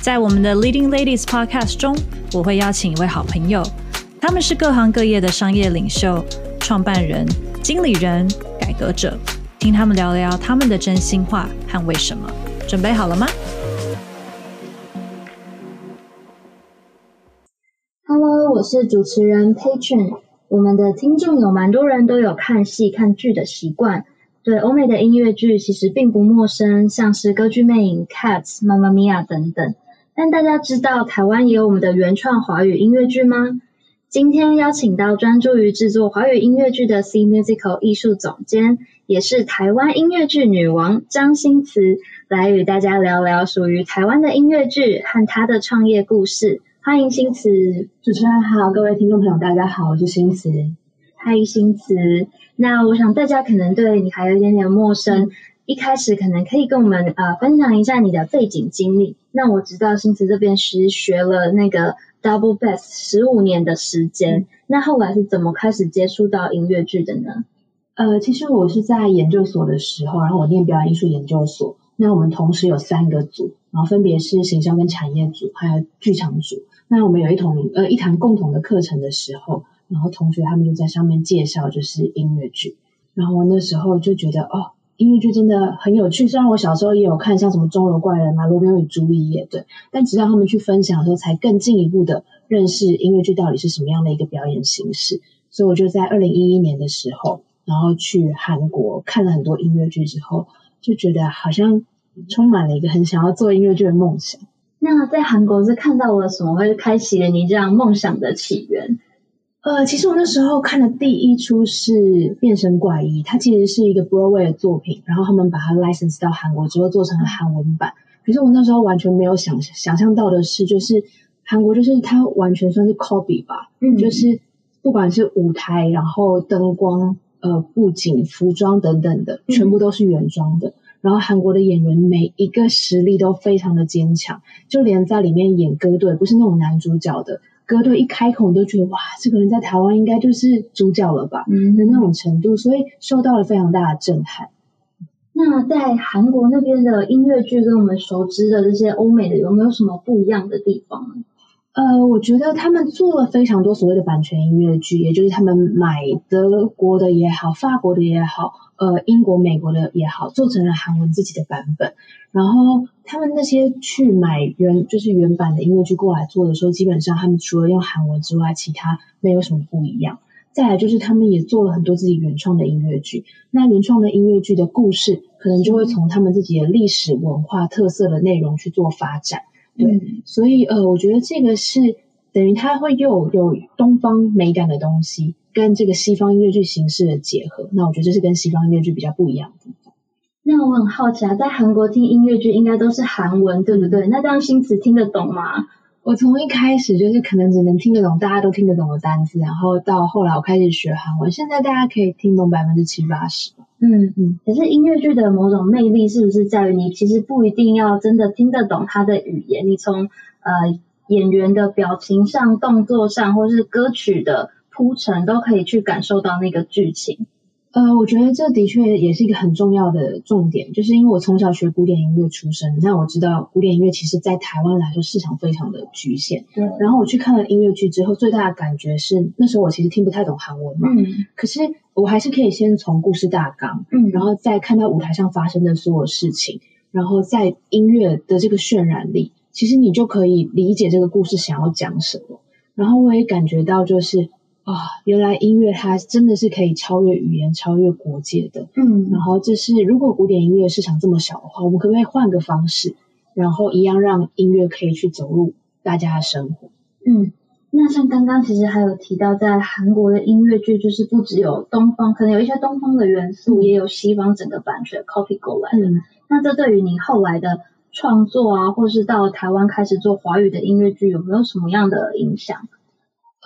在我们的 Leading Ladies Podcast 中，我会邀请一位好朋友，他们是各行各业的商业领袖、创办人、经理人、改革者，听他们聊聊他们的真心话和为什么。准备好了吗？Hello，我是主持人 Patron。我们的听众有蛮多人都有看戏、看剧的习惯。对欧美的音乐剧其实并不陌生，像是《歌剧魅影》、Cats、妈妈咪呀等等。但大家知道台湾也有我们的原创华语音乐剧吗？今天邀请到专注于制作华语音乐剧的 C Musical 艺术总监，也是台湾音乐剧女王张新慈，来与大家聊聊属于台湾的音乐剧和她的创业故事。欢迎新慈。主持人好，各位听众朋友大家好，我是新慈。嗨，新慈。那我想大家可能对你还有一点点陌生，一开始可能可以跟我们呃分享一下你的背景经历。那我知道新慈这边是学了那个 double bass 十五年的时间，那后来是怎么开始接触到音乐剧的呢？呃，其实我是在研究所的时候，然后我念表演艺术研究所，那我们同时有三个组，然后分别是行销跟产业组，还有剧场组。那我们有一同呃一堂共同的课程的时候。然后同学他们就在上面介绍，就是音乐剧。然后我那时候就觉得，哦，音乐剧真的很有趣。虽然我小时候也有看像什么《钟楼怪人》啊，《罗密欧与朱丽叶》对，但直到他们去分享的时候，才更进一步的认识音乐剧到底是什么样的一个表演形式。所以我就在二零一一年的时候，然后去韩国看了很多音乐剧之后，就觉得好像充满了一个很想要做音乐剧的梦想。那在韩国是看到了什么，会开启了你这样梦想的起源？呃，其实我那时候看的第一出是《变身怪医》，它其实是一个 Broadway 的作品，然后他们把它 license 到韩国之后做成了韩文版。可是我那时候完全没有想想象到的是，就是韩国就是它完全算是 copy 吧，嗯，就是不管是舞台，然后灯光、呃布景、服装等等的，全部都是原装的。嗯，然后韩国的演员每一个实力都非常的坚强，就连在里面演歌队，不是那种男主角的。歌队一开口，你都觉得哇，这个人在台湾应该就是主角了吧？嗯，的那种程度，所以受到了非常大的震撼。那在韩国那边的音乐剧跟我们熟知的这些欧美的有没有什么不一样的地方呢？呃，我觉得他们做了非常多所谓的版权音乐剧，也就是他们买德国的也好，法国的也好，呃，英国、美国的也好，做成了韩文自己的版本。然后他们那些去买原就是原版的音乐剧过来做的时候，基本上他们除了用韩文之外，其他没有什么不一样。再来就是他们也做了很多自己原创的音乐剧，那原创的音乐剧的故事，可能就会从他们自己的历史文化特色的内容去做发展。对，嗯、所以呃，我觉得这个是等于它会又有，有东方美感的东西，跟这个西方音乐剧形式的结合。那我觉得这是跟西方音乐剧比较不一样的地方。那我很好奇啊，在韩国听音乐剧应该都是韩文，对不对？那这样新词听得懂吗？我从一开始就是可能只能听得懂大家都听得懂的单词，然后到后来我开始学韩文，现在大家可以听懂百分之七八十。嗯嗯。可是音乐剧的某种魅力是不是在于你其实不一定要真的听得懂它的语言，你从呃演员的表情上、动作上，或是歌曲的铺陈，都可以去感受到那个剧情。呃，我觉得这的确也是一个很重要的重点，就是因为我从小学古典音乐出身，那我知道古典音乐其实在台湾来说市场非常的局限。对。然后我去看了音乐剧之后，最大的感觉是那时候我其实听不太懂韩文嘛，嗯。可是我还是可以先从故事大纲，嗯，然后再看到舞台上发生的所有事情，然后在音乐的这个渲染力，其实你就可以理解这个故事想要讲什么。然后我也感觉到就是。啊、哦，原来音乐它真的是可以超越语言、超越国界的。嗯，然后这是如果古典音乐市场这么小的话，我们可不可以换个方式，然后一样让音乐可以去走入大家的生活？嗯，那像刚刚其实还有提到，在韩国的音乐剧就是不只有东方，可能有一些东方的元素，嗯、也有西方整个版权 copy 过来的。嗯，那这对于你后来的创作啊，或是到台湾开始做华语的音乐剧，有没有什么样的影响？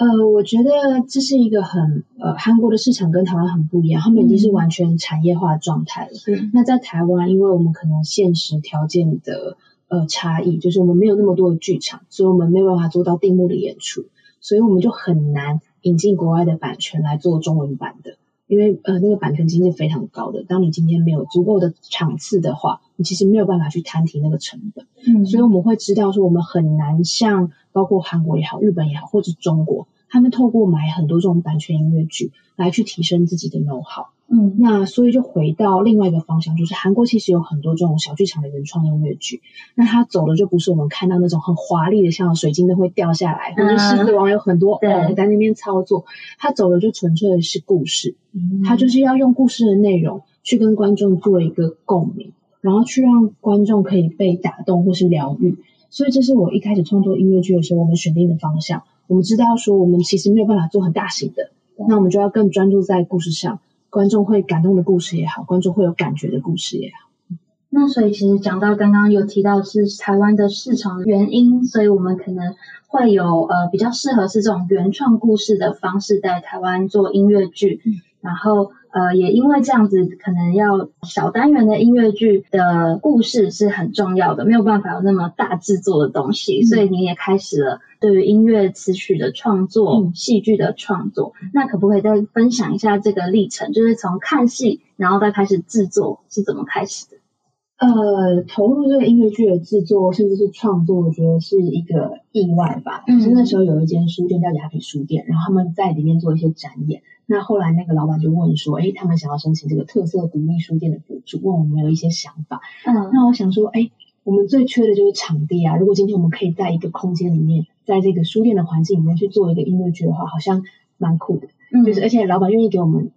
呃，我觉得这是一个很呃，韩国的市场跟台湾很不一样，他们已经是完全产业化的状态了。嗯。那在台湾，因为我们可能现实条件的呃差异，就是我们没有那么多的剧场，所以我们没有办法做到定目的演出，所以我们就很难引进国外的版权来做中文版的。因为呃，那个版权金是非常高的。当你今天没有足够的场次的话，你其实没有办法去摊提那个成本。嗯，所以我们会知道说，我们很难像包括韩国也好、日本也好，或者中国，他们透过买很多这种版权音乐剧来去提升自己的 know-how。嗯，那所以就回到另外一个方向，就是韩国其实有很多这种小剧场的原创音乐剧，那它走的就不是我们看到那种很华丽的，像水晶灯会掉下来，或者狮子王有很多偶在那边操作，它走的就纯粹的是故事，它就是要用故事的内容去跟观众做一个共鸣，然后去让观众可以被打动或是疗愈。所以这是我一开始创作音乐剧的时候，我们选定的方向。我们知道说，我们其实没有办法做很大型的，那我们就要更专注在故事上。观众会感动的故事也好，观众会有感觉的故事也好。那所以其实讲到刚刚有提到是台湾的市场原因，所以我们可能会有呃比较适合是这种原创故事的方式在台湾做音乐剧，嗯、然后。呃，也因为这样子，可能要小单元的音乐剧的故事是很重要的，没有办法有那么大制作的东西，嗯、所以你也开始了对于音乐词曲的创作、嗯、戏剧的创作。那可不可以再分享一下这个历程？就是从看戏，然后再开始制作是怎么开始的？呃，投入这个音乐剧的制作，甚至是创作，我觉得是一个意外吧。嗯，是那时候有一间书店叫雅痞书店，然后他们在里面做一些展演。那后来那个老板就问说，哎，他们想要申请这个特色独立书店的补助，问我们有一些想法。嗯，那我想说，哎，我们最缺的就是场地啊。如果今天我们可以在一个空间里面，在这个书店的环境里面去做一个音乐剧的话，好像蛮酷的。嗯，就是而且老板愿意给我们。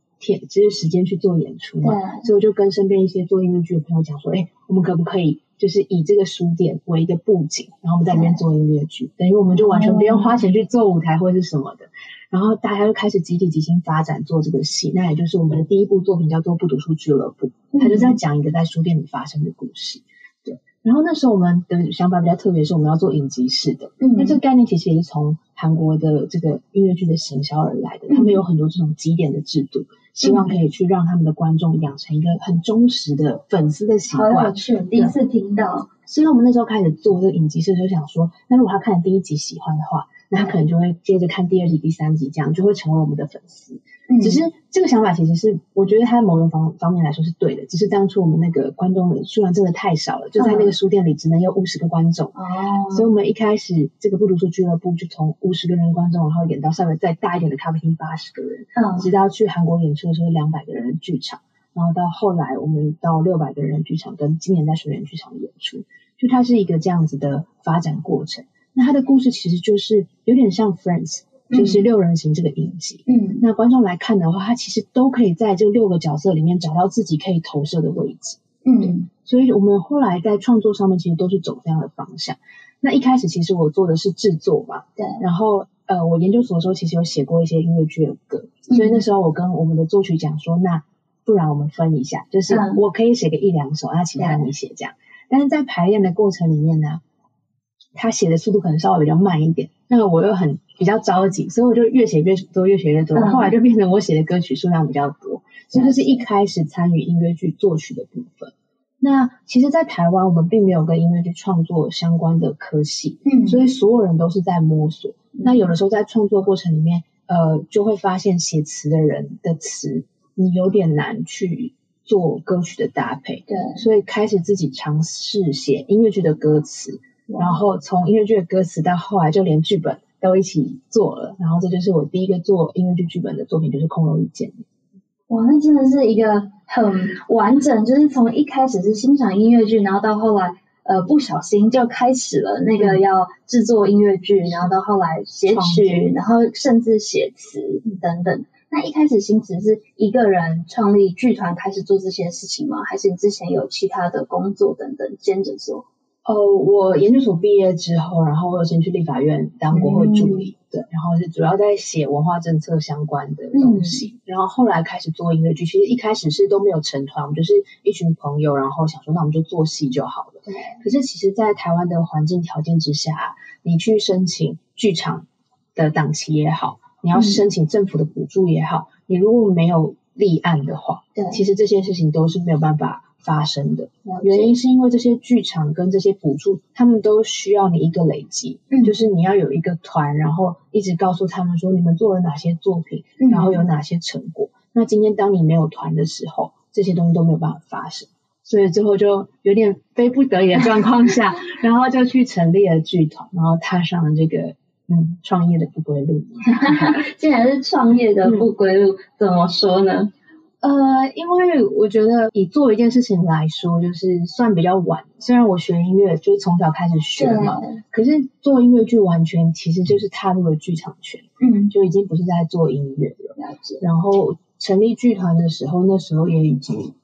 只是时间去做演出嘛，所以我就跟身边一些做音乐剧的朋友讲说，哎，我们可不可以就是以这个书店为一个布景，然后我们在里面做音乐剧，等于我们就完全不用花钱去做舞台或者是什么的，然后大家就开始集体即兴发展做这个戏，那也就是我们的第一部作品叫做《不读书俱乐部》，它就在讲一个在书店里发生的故事。对，然后那时候我们的想法比较特别，是我们要做影集式的，嗯，那这个概念其实也是从韩国的这个音乐剧的行销而来的，他们有很多这种集点的制度。希望可以去让他们的观众养成一个很忠实的粉丝的习惯。第一次听到。所以我们那时候开始做这个影集时，就想说，那如果他看了第一集喜欢的话，那他可能就会接着看第二集、第三集，这样就会成为我们的粉丝。嗯，只是这个想法其实是，我觉得它某种方方面来说是对的。只是当初我们那个观众的数量真的太少了，就在那个书店里只能有五十个观众。哦，所以我们一开始这个不读书俱乐部就从五十个人观众，然后演到稍微再大一点的咖啡厅八十个人，嗯，直到去韩国演出的时候两百个人的剧场，然后到后来我们到六百个人的剧场，跟今年在水原剧场演出，就它是一个这样子的发展过程。那他的故事其实就是有点像 Friends。就是六人行这个影集，嗯，那观众来看的话，他其实都可以在这六个角色里面找到自己可以投射的位置，嗯，所以我们后来在创作上面其实都是走这样的方向。那一开始其实我做的是制作嘛，对，然后呃，我研究所的时候其实有写过一些音乐剧的歌，所以那时候我跟我们的作曲讲说，那不然我们分一下，就是我可以写个一两首，那其他你写这样。但是在排练的过程里面呢，他写的速度可能稍微比较慢一点，那个我又很。比较着急，所以我就越写越多，越写越多。后来就变成我写的歌曲数量比较多，所以这是一开始参与音乐剧作曲的部分。那其实，在台湾我们并没有跟音乐剧创作相关的科系，嗯，所以所有人都是在摸索。那有的时候在创作过程里面，呃，就会发现写词的人的词，你有点难去做歌曲的搭配，对，所以开始自己尝试写音乐剧的歌词，然后从音乐剧的歌词到后来就连剧本。都一起做了，然后这就是我第一个做音乐剧剧本的作品，就是《空楼遇见》。哇，那真的是一个很完整，就是从一开始是欣赏音乐剧，然后到后来呃不小心就开始了那个要制作音乐剧，然后到后来写曲，然后甚至写词等等。那一开始心慈是一个人创立剧团开始做这些事情吗？还是你之前有其他的工作等等兼着做？呃，我研究所毕业之后，然后我先去立法院当国会助理，嗯、对，然后是主要在写文化政策相关的东西。嗯、然后后来开始做音乐剧，其实一开始是都没有成团，我们就是一群朋友，然后想说那我们就做戏就好了。对。可是其实，在台湾的环境条件之下，你去申请剧场的档期也好，你要申请政府的补助也好，嗯、你如果没有立案的话，对，其实这些事情都是没有办法发生的。原因是因为这些剧场跟这些补助，他们都需要你一个累积，嗯，就是你要有一个团，然后一直告诉他们说你们做了哪些作品，嗯，然后有哪些成果。那今天当你没有团的时候，这些东西都没有办法发生，所以最后就有点非不得已的状况下，然后就去成立了剧团，然后踏上了这个嗯创业的不归路。既然是创业的不归路，嗯，怎么说呢？呃，因为我觉得以做一件事情来说，就是算比较晚。虽然我学音乐就是从小开始学嘛，可是做音乐剧完全其实就是踏入了剧场圈，嗯，就已经不是在做音乐了。了解。然后成立剧团的时候，那时候也已经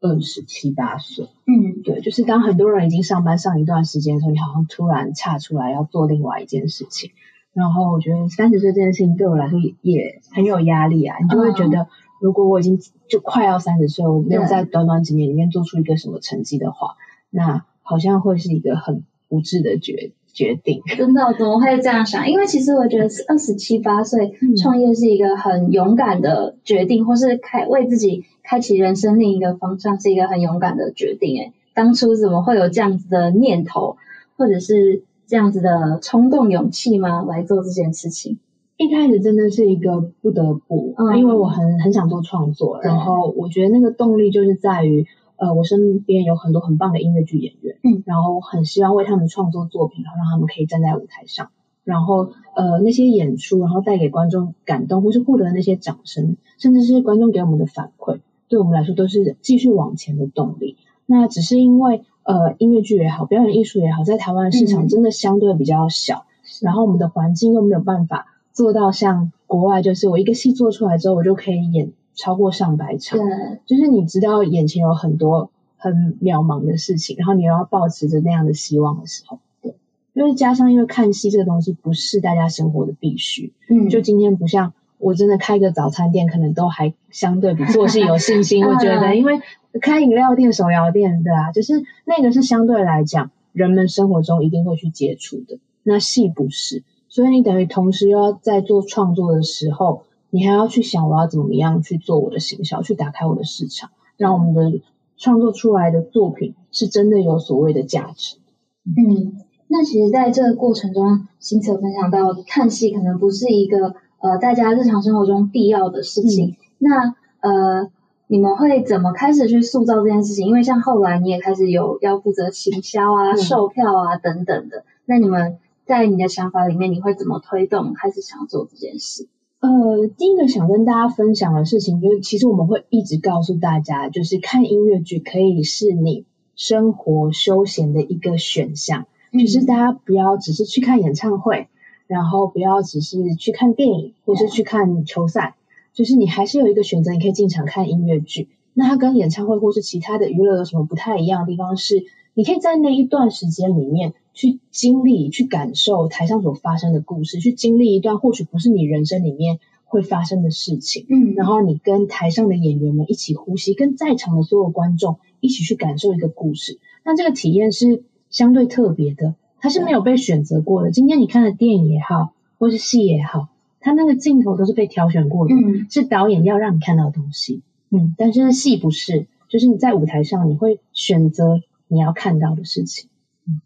二十七八岁，嗯，对，就是当很多人已经上班上一段时间的时候，你好像突然岔出来要做另外一件事情。然后我觉得三十岁这件事情对我来说也也很有压力啊，你就会觉得。如果我已经就快要三十岁，我没有在短短几年里面做出一个什么成绩的话，那好像会是一个很不智的决决定。真的，怎么会这样想？因为其实我觉得 二十七八岁创业是一个很勇敢的决定，嗯、或是开为自己开启人生另一个方向是一个很勇敢的决定。诶，当初怎么会有这样子的念头，或者是这样子的冲动勇气吗？来做这件事情？一开始真的是一个不得不，嗯、因为我很很想做创作，嗯、然后我觉得那个动力就是在于，呃，我身边有很多很棒的音乐剧演员，嗯，然后很希望为他们创作作品，然后让他们可以站在舞台上，然后呃那些演出，然后带给观众感动，或是获得那些掌声，甚至是观众给我们的反馈，对我们来说都是继续往前的动力。那只是因为呃音乐剧也好，表演艺术也好，在台湾市场真的相对比较小，嗯、然后我们的环境又没有办法。做到像国外，就是我一个戏做出来之后，我就可以演超过上百场。对，就是你知道眼前有很多很渺茫的事情，然后你又要保持着那样的希望的时候，对，因为加上因为看戏这个东西不是大家生活的必须，嗯，就今天不像我真的开个早餐店，可能都还相对比做戏有信心。我觉得，因为开饮料店、手摇店，对啊，就是那个是相对来讲人们生活中一定会去接触的，那戏不是。所以你等于同时又要在做创作的时候，你还要去想我要怎么样去做我的行销，去打开我的市场，让我们的创作出来的作品是真的有所谓的价值。嗯，那其实在这个过程中，心慈分享到看戏可能不是一个呃大家日常生活中必要的事情。嗯、那呃，你们会怎么开始去塑造这件事情？因为像后来你也开始有要负责行销啊、售票啊等等的，那你们。在你的想法里面，你会怎么推动开始想做这件事？呃，第一个想跟大家分享的事情，就是其实我们会一直告诉大家，就是看音乐剧可以是你生活休闲的一个选项，嗯、就是大家不要只是去看演唱会，然后不要只是去看电影或是去看球赛，嗯、就是你还是有一个选择，你可以进场看音乐剧。那它跟演唱会或是其他的娱乐有什么不太一样的地方是？你可以在那一段时间里面去经历、去感受台上所发生的故事，去经历一段或许不是你人生里面会发生的事情。嗯，然后你跟台上的演员们一起呼吸，跟在场的所有观众一起去感受一个故事。那这个体验是相对特别的，它是没有被选择过的。今天你看的电影也好，或是戏也好，它那个镜头都是被挑选过的，嗯，是导演要让你看到的东西。嗯，但是戏不是，就是你在舞台上你会选择。你要看到的事情，嗯，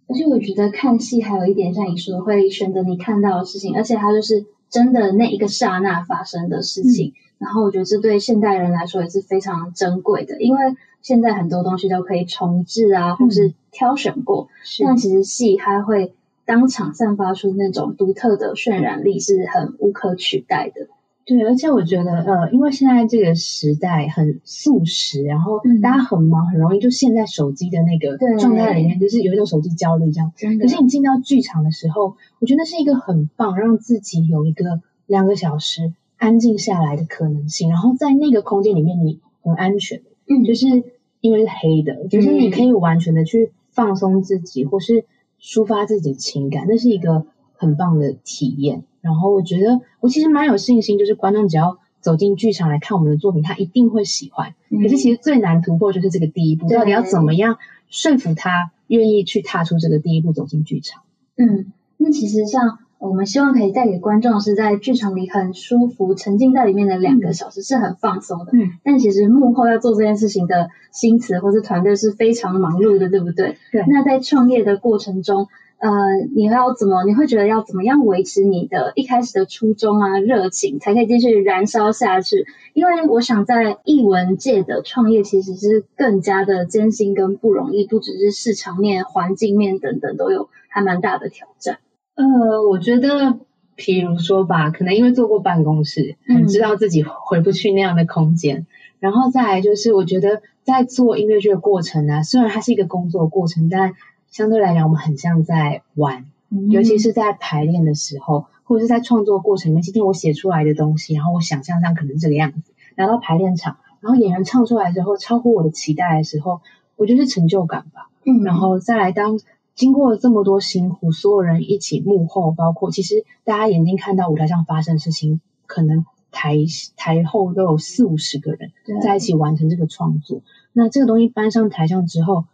而且我觉得看戏还有一点像你说，会选择你看到的事情，而且它就是真的那一个刹那发生的事情。嗯、然后我觉得这对现代人来说也是非常珍贵的，因为现在很多东西都可以重置啊，或是挑选过，嗯、但其实戏它会当场散发出那种独特的渲染力，是很无可取代的。对，而且我觉得，呃，因为现在这个时代很速食，然后大家很忙，很容易就陷在手机的那个状态里面，就是有一种手机焦虑这样。可是你进到剧场的时候，我觉得那是一个很棒，让自己有一个两个小时安静下来的可能性，然后在那个空间里面，你很安全，嗯，就是。因为是黑的，就是你可以完全的去放松自己，或是抒发自己的情感，那是一个很棒的体验。然后我觉得我其实蛮有信心，就是观众只要走进剧场来看我们的作品，他一定会喜欢。嗯、可是其实最难突破就是这个第一步，到底要怎么样说服他愿意去踏出这个第一步走进剧场？嗯，那其实像。我们希望可以带给观众是在剧场里很舒服、沉浸在里面的两个小时，是很放松的。嗯，但其实幕后要做这件事情的心思或是团队是非常忙碌的，对不对？对。那在创业的过程中，呃，你要怎么？你会觉得要怎么样维持你的一开始的初衷啊、热情，才可以继续燃烧下去？因为我想在艺文界的创业其实是更加的艰辛跟不容易，不只是市场面、环境面等等都有还蛮大的挑战。呃，我觉得，譬如说吧，可能因为做过办公室，很知道自己回不去那样的空间。嗯、然后再来就是，我觉得在做音乐剧的过程呢、啊，虽然它是一个工作过程，但相对来讲，我们很像在玩。嗯、尤其是在排练的时候，或者是在创作过程里面，今天我写出来的东西，然后我想象上可能这个样子，拿到排练场，然后演员唱出来之后，超乎我的期待的时候，我觉得是成就感吧。嗯，然后再来当。经过了这么多辛苦，所有人一起幕后，包括其实大家眼睛看到舞台上发生的事情，可能台台后都有四五十个人在一起完成这个创作。那这个东西搬上台上之后，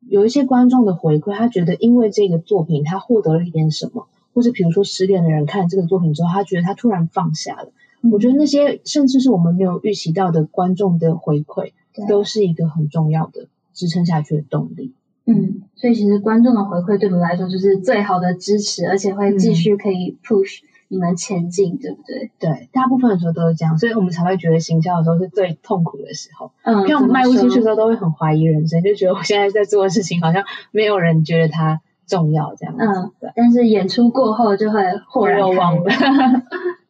有一些观众的回馈，他觉得因为这个作品他获得了一点什么，或者比如说失恋的人看了这个作品之后，他觉得他突然放下了。嗯、我觉得那些甚至是我们没有预期到的观众的回馈，都是一个很重要的支撑下去的动力。嗯，所以其实观众的回馈对我们来说就是最好的支持，而且会继续可以 push 你们前进，嗯、对不对？对，大部分的时候都是这样，所以我们才会觉得行销的时候是最痛苦的时候。嗯，因为我们迈不出去的时候，都会很怀疑人生，就觉得我现在在做的事情好像没有人觉得它重要这样子。嗯，对。但是演出过后就会豁然开朗。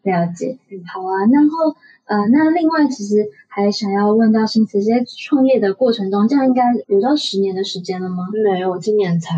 了解，嗯，好啊。然后呃，那另外其实。还想要问到新慈，在创业的过程中，这样应该有到十年的时间了吗？没有，我今年才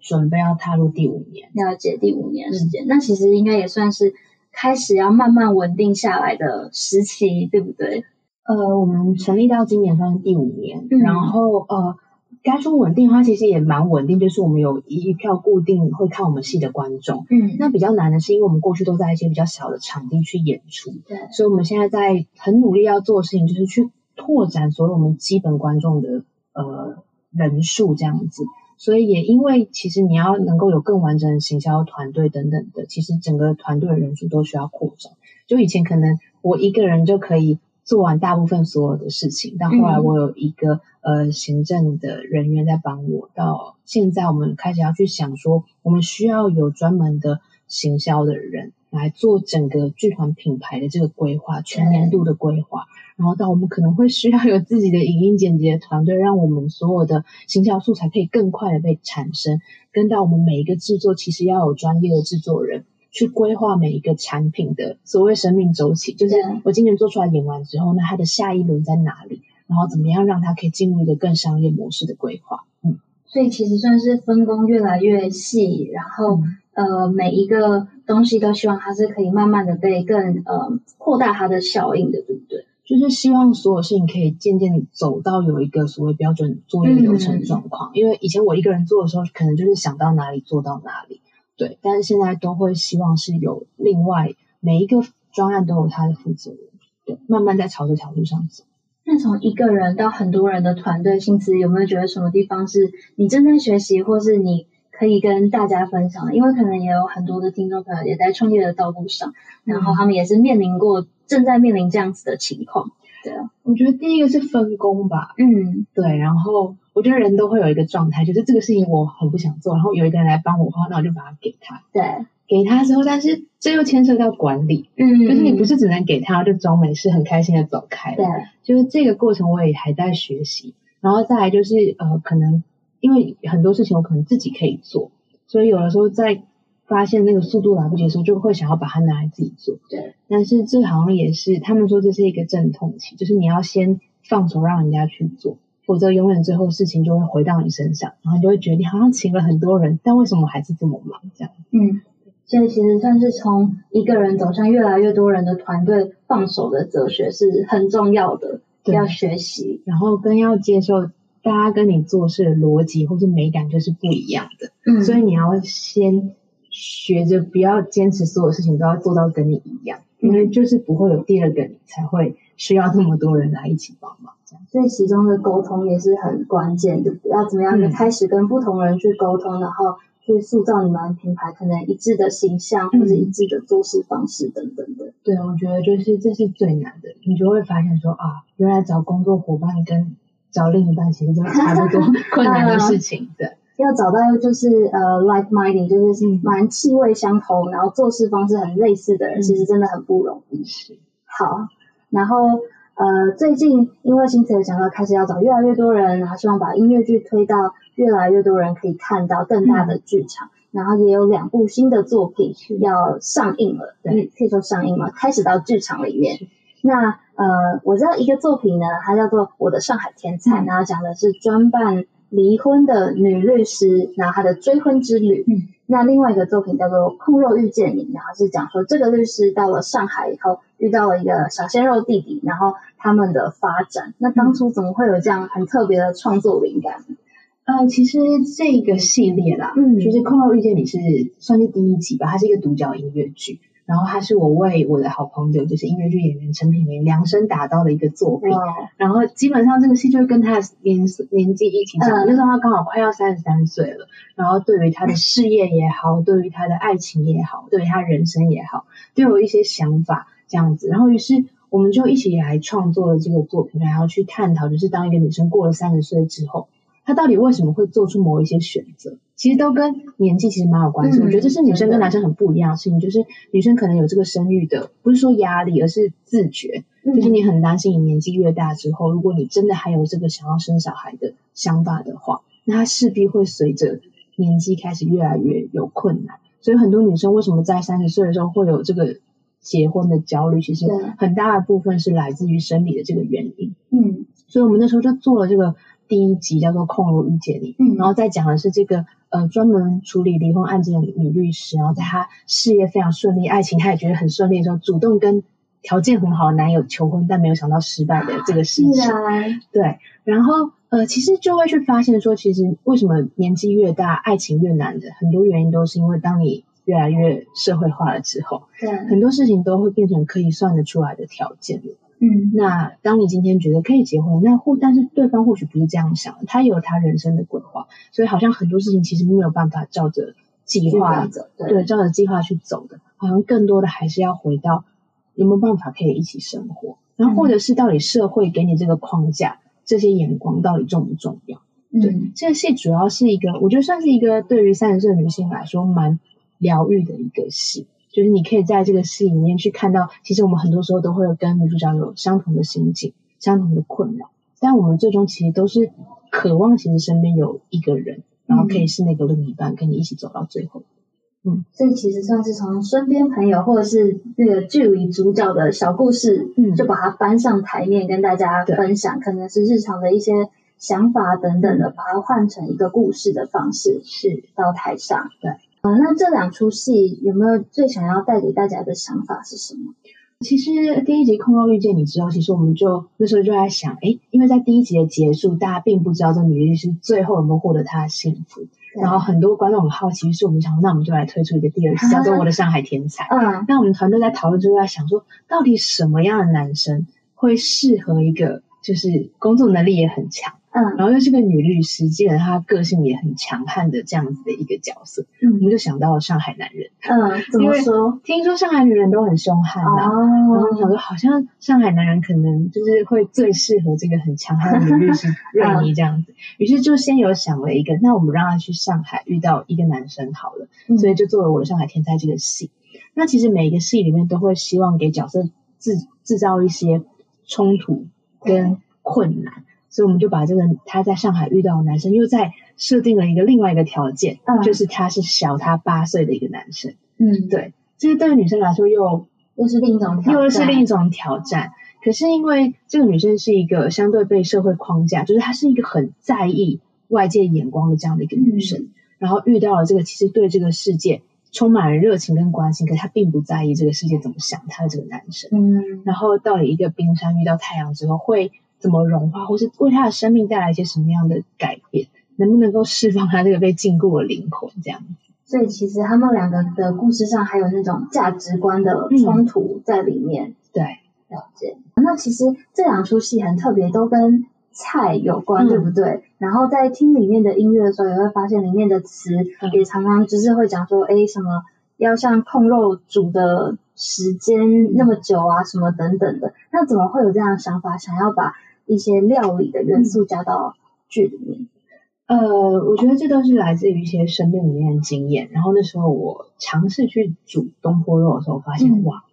准备要踏入第五年。了解第五年时间，嗯、那其实应该也算是开始要慢慢稳定下来的时期，对不对？呃，我们成立到今年算是第五年，嗯、然后呃。该说稳定的话，其实也蛮稳定，就是我们有一票固定会看我们戏的观众。嗯，那比较难的是，因为我们过去都在一些比较小的场地去演出，对，所以我们现在在很努力要做的事情，就是去拓展所有我们基本观众的呃人数这样子。所以也因为其实你要能够有更完整的行销团队等等的，其实整个团队的人数都需要扩张。就以前可能我一个人就可以。做完大部分所有的事情，但后来我有一个、嗯、呃行政的人员在帮我。到现在，我们开始要去想说，我们需要有专门的行销的人来做整个剧团品牌的这个规划，全年度的规划。然后到我们可能会需要有自己的影音剪辑的团队，让我们所有的行销素材可以更快的被产生。跟到我们每一个制作，其实要有专业的制作人。去规划每一个产品的所谓生命周期，就是我今年做出来演完之后，那它的下一轮在哪里？然后怎么样让它可以进入一个更商业模式的规划？嗯，所以其实算是分工越来越细，然后、嗯、呃每一个东西都希望它是可以慢慢的被更呃扩大它的效应的，对不对？就是希望所有事情可以渐渐走到有一个所谓标准作业流程状况。嗯、因为以前我一个人做的时候，可能就是想到哪里做到哪里。对，但是现在都会希望是有另外每一个专案都有他的负责人，对，慢慢在朝这条路上走。那从一个人到很多人的团队，薪资有没有觉得什么地方是你正在学习，或是你可以跟大家分享？因为可能也有很多的听众朋友也在创业的道路上，然后他们也是面临过，正在面临这样子的情况。对啊，我觉得第一个是分工吧，嗯，对，然后。我觉得人都会有一个状态，就是这个事情我很不想做，然后有一个人来帮我的话，那我就把它给他。对，给他之后，但是这又牵涉到管理，嗯，就是你不是只能给他就装没事，很开心的走开。对，就是这个过程我也还在学习。然后再来就是呃，可能因为很多事情我可能自己可以做，所以有的时候在发现那个速度来不及的时候，就会想要把它拿来自己做。对，但是这好像也是他们说这是一个阵痛期，就是你要先放手让人家去做。否则，永远最后事情就会回到你身上，然后你就会觉得你好像请了很多人，但为什么还是这么忙？这样，嗯，所以其实算是从一个人走向越来越多人的团队，放手的哲学是很重要的，对要学习，然后更要接受大家跟你做事的逻辑或是美感就是不一样的，嗯，所以你要先学着不要坚持所有事情都要做到跟你一样，因为就是不会有第二个你才会需要这么多人来一起帮忙。所以其中的沟通也是很关键，对不对？要怎么样的开始跟不同人去沟通，嗯、然后去塑造你们品牌可能一致的形象，或者一致的做事方式等等的。对，我觉得就是这是最难的，你就会发现说啊，原来找工作伙伴跟找另一半其实就差不多 困难的事情。对，要找到就是呃，like minded，就是蛮气味相投，然后做事方式很类似的人，嗯、其实真的很不容易。是，好，然后。呃，最近因为新词有讲到，开始要找越来越多人，然后希望把音乐剧推到越来越多人可以看到更大的剧场，嗯、然后也有两部新的作品要上映了，对，可以说上映嘛，开始到剧场里面。那呃，我知道一个作品呢，它叫做《我的上海天才》，嗯、然后讲的是专办离婚的女律师，然后她的追婚之旅。嗯那另外一个作品叫做《控肉遇见你》，然后是讲说这个律师到了上海以后遇到了一个小鲜肉弟弟，然后他们的发展。那当初怎么会有这样很特别的创作灵感？呃，其实这个系列啦，嗯，就是《控肉遇见你》是算是第一集吧，它是一个独角音乐剧。然后他是我为我的好朋友，就是音乐剧演员陈品茗量身打造的一个作品。然后基本上这个戏就是跟他的年年纪一起上，那时候他刚好快要三十三岁了。然后对于他的事业也好，对于他的爱情也好，对于他人生也好，都有一些想法这样子。然后于是我们就一起来创作了这个作品，然后去探讨，就是当一个女生过了三十岁之后，她到底为什么会做出某一些选择？其实都跟年纪其实蛮有关系，嗯、我觉得这是女生跟男生很不一样的事情，就是女生可能有这个生育的，不是说压力，而是自觉，嗯、就是你很担心你年纪越大之后，如果你真的还有这个想要生小孩的想法的话，那她势必会随着年纪开始越来越有困难。所以很多女生为什么在三十岁的时候会有这个结婚的焦虑，其实很大的部分是来自于生理的这个原因。嗯，所以我们那时候就做了这个第一集，叫做《控肉遇见你》，嗯，然后再讲的是这个。呃，专门处理离婚案件的女律师，然后在她事业非常顺利，爱情她也觉得很顺利的时候，主动跟条件很好的男友求婚，但没有想到失败的这个事情。然对，然后呃，其实就会去发现说，其实为什么年纪越大，爱情越难的，很多原因都是因为当你越来越社会化了之后，对，很多事情都会变成可以算得出来的条件。嗯，那当你今天觉得可以结婚，那或但是对方或许不是这样想，他有他人生的规划，所以好像很多事情其实没有办法照着计划走，对，照着计划去走的，好像更多的还是要回到有没有办法可以一起生活，然后或者是到底社会给你这个框架，嗯、这些眼光到底重不重要？嗯、对，这个戏主要是一个，我觉得算是一个对于三十岁的女性来说蛮疗愈的一个戏。就是你可以在这个戏里面去看到，其实我们很多时候都会有跟女主角有相同的心境、相同的困扰，但我们最终其实都是渴望，其实身边有一个人，然后可以是那个另一半，跟你一起走到最后。嗯，所以其实算是从身边朋友或者是那个剧里主角的小故事，嗯，就把它搬上台面跟大家分享，可能是日常的一些想法等等的，把它换成一个故事的方式，是。到台上，对。呃，那这两出戏有没有最想要带给大家的想法是什么？其实第一集《空肉遇见你》之后，其实我们就那时候就在想，哎，因为在第一集的结束，大家并不知道这女律师最后有没有获得她的幸福，然后很多观众很好奇，于是我们想，那我们就来推出一个第二集，叫做《我的上海天才》。嗯，那我们团队在讨论之后在想说，到底什么样的男生会适合一个就是工作能力也很强？嗯，然后又是个女律师，基本上她个性也很强悍的这样子的一个角色，嗯，我们就想到了上海男人，嗯，怎么说？听说上海女人都很凶悍啊，哦、然后想说好像上海男人可能就是会最适合这个很强悍的女律师瑞妮这样子，于、嗯、是就先有想了一个，那我们让她去上海遇到一个男生好了，嗯、所以就做了我的上海天才这个戏。那其实每一个戏里面都会希望给角色制制造一些冲突跟困难。所以我们就把这个他在上海遇到的男生，又在设定了一个另外一个条件，嗯、就是他是小他八岁的一个男生。嗯，对，这是对于女生来说又又是另一种挑战，又是另一种挑战。可是因为这个女生是一个相对被社会框架，就是她是一个很在意外界眼光的这样的一个女生，嗯、然后遇到了这个其实对这个世界充满了热情跟关心，可是她并不在意这个世界怎么想她的这个男生。嗯，然后到了一个冰山遇到太阳之后会。怎么融化，或是为他的生命带来一些什么样的改变，能不能够释放他这个被禁锢的灵魂这样子。所以其实他们两个的故事上还有那种价值观的冲突在里面。嗯、对，了解。那其实这两出戏很特别，都跟菜有关，嗯、对不对？然后在听里面的音乐的时候，也会发现里面的词也常常就是会讲说，哎、嗯，什么要像控肉煮的时间那么久啊，什么等等的。那怎么会有这样的想法，想要把一些料理的元素加到剧里面？呃，我觉得这都是来自于一些生命里面的经验。然后那时候我尝试去煮东坡肉的时候，发现、嗯、哇。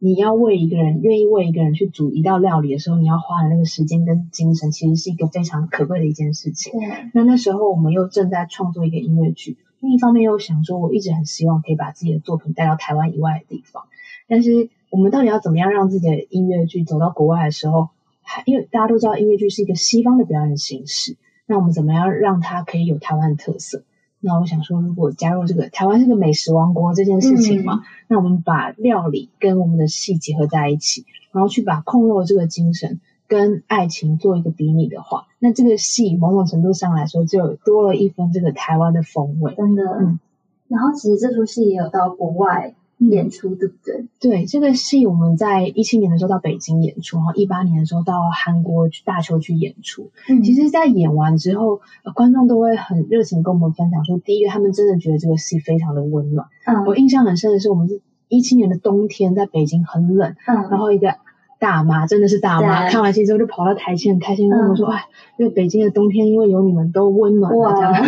你要为一个人愿意为一个人去煮一道料理的时候，你要花的那个时间跟精神，其实是一个非常可贵的一件事情。那那时候我们又正在创作一个音乐剧，另一方面又想说，我一直很希望可以把自己的作品带到台湾以外的地方。但是我们到底要怎么样让自己的音乐剧走到国外的时候，还因为大家都知道音乐剧是一个西方的表演形式，那我们怎么样让它可以有台湾的特色？那我想说，如果加入这个台湾是个美食王国这件事情嘛，嗯、那我们把料理跟我们的戏结合在一起，然后去把控肉这个精神跟爱情做一个比拟的话，那这个戏某种程度上来说，就多了一分这个台湾的风味。真的，嗯。然后其实这出戏也有到国外。演出对不对？对，这个戏我们在一七年的时候到北京演出，然后一八年的时候到韩国去大邱去演出。嗯，其实，在演完之后，呃，观众都会很热情跟我们分享说，第一个他们真的觉得这个戏非常的温暖。嗯，我印象很深的是，我们是一七年的冬天在北京很冷，嗯，然后一个。大妈真的是大妈，看完戏之后就跑到台前，很开心跟我们说：“哎、嗯，因为北京的冬天，因为有你们都温暖了，这样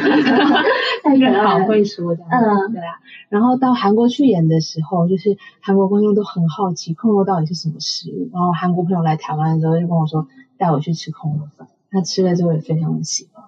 太可好会说这样。嗯，对啊。然后到韩国去演的时候，就是韩国观众都很好奇空肉到底是什么食物。然后韩国朋友来台湾的时候就跟我说，带我去吃空肉饭。他吃了之后也非常的喜欢。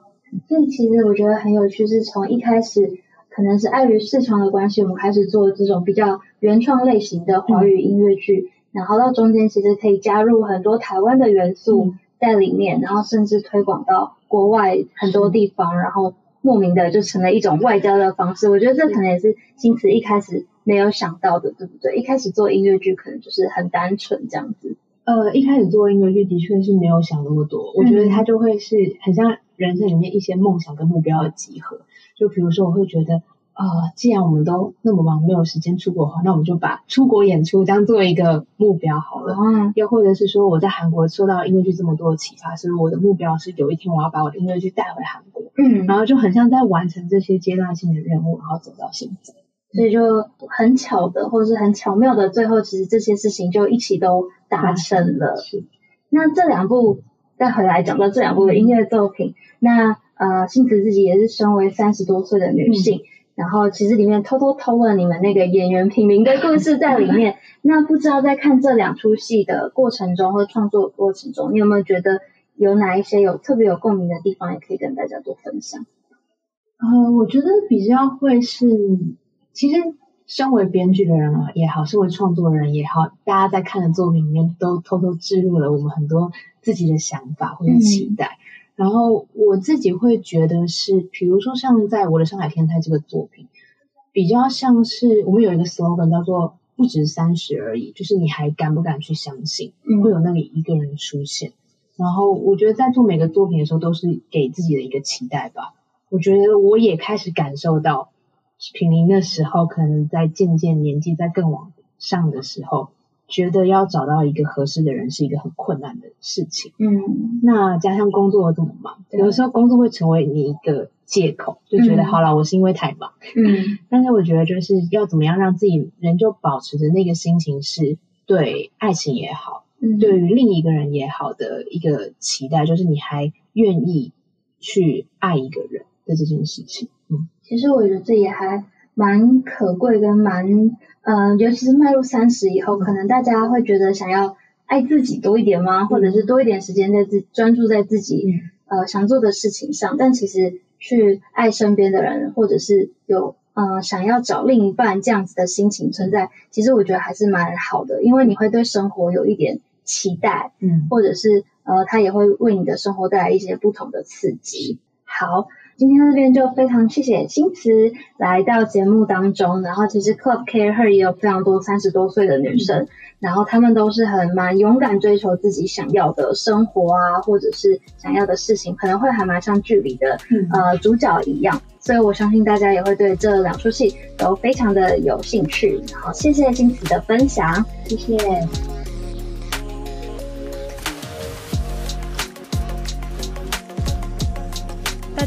所以其实我觉得很有趣，是从一开始可能是碍于市场的关系，我们开始做这种比较原创类型的华语音乐剧。嗯然后到中间其实可以加入很多台湾的元素在里面，嗯、然后甚至推广到国外很多地方，然后莫名的就成了一种外交的方式。我觉得这可能也是星驰一开始没有想到的，对不对？一开始做音乐剧可能就是很单纯这样子。呃，一开始做音乐剧的确是没有想那么多，我觉得它就会是很像人生里面一些梦想跟目标的集合。就比如说，我会觉得。啊、呃，既然我们都那么忙，没有时间出国的话，那我们就把出国演出当做一个目标好了。嗯，又或者是说，我在韩国受到音乐剧这么多的启发，所以我的目标是有一天我要把我的音乐剧带回韩国。嗯，然后就很像在完成这些阶段性的任务，然后走到现在。所以就很巧的，或者是很巧妙的，最后其实这些事情就一起都达成了。是。那这两部再回来讲到这两部的音乐作品，嗯、那呃，星子自己也是身为三十多岁的女性。嗯然后其实里面偷偷偷了你们那个演员品名的故事在里面。那不知道在看这两出戏的过程中或创作过程中，你有没有觉得有哪一些有特别有共鸣的地方，也可以跟大家做分享？呃，我觉得比较会是，其实身为编剧的人啊也好，身为创作的人也好，大家在看的作品里面都偷偷置入了我们很多自己的想法或者期待。嗯然后我自己会觉得是，比如说像在我的上海天台这个作品，比较像是我们有一个 slogan 叫做“不止三十而已”，就是你还敢不敢去相信会有那里一个人出现？嗯、然后我觉得在做每个作品的时候，都是给自己的一个期待吧。我觉得我也开始感受到，品茗的时候，可能在渐渐年纪在更往上的时候。觉得要找到一个合适的人是一个很困难的事情。嗯，那加上工作这么忙，有的时候工作会成为你一个借口，就觉得、嗯、好了，我是因为太忙。嗯，但是我觉得就是要怎么样让自己仍旧保持着那个心情，是对爱情也好，嗯、对于另一个人也好的一个期待，就是你还愿意去爱一个人的这件事情。嗯，其实我觉得这也还蛮可贵跟蛮。嗯、呃，尤其是迈入三十以后，可能大家会觉得想要爱自己多一点吗？或者是多一点时间在自专注在自己呃想做的事情上？但其实去爱身边的人，或者是有呃想要找另一半这样子的心情存在，其实我觉得还是蛮好的，因为你会对生活有一点期待，嗯，或者是呃他也会为你的生活带来一些不同的刺激。好。今天这边就非常谢谢青慈来到节目当中，然后其实 Club Care Her 也有非常多三十多岁的女生，嗯、然后她们都是很蛮勇敢追求自己想要的生活啊，或者是想要的事情，可能会还蛮像剧里的、嗯、呃主角一样，所以我相信大家也会对这两出戏都非常的有兴趣。好，谢谢青慈的分享，谢谢。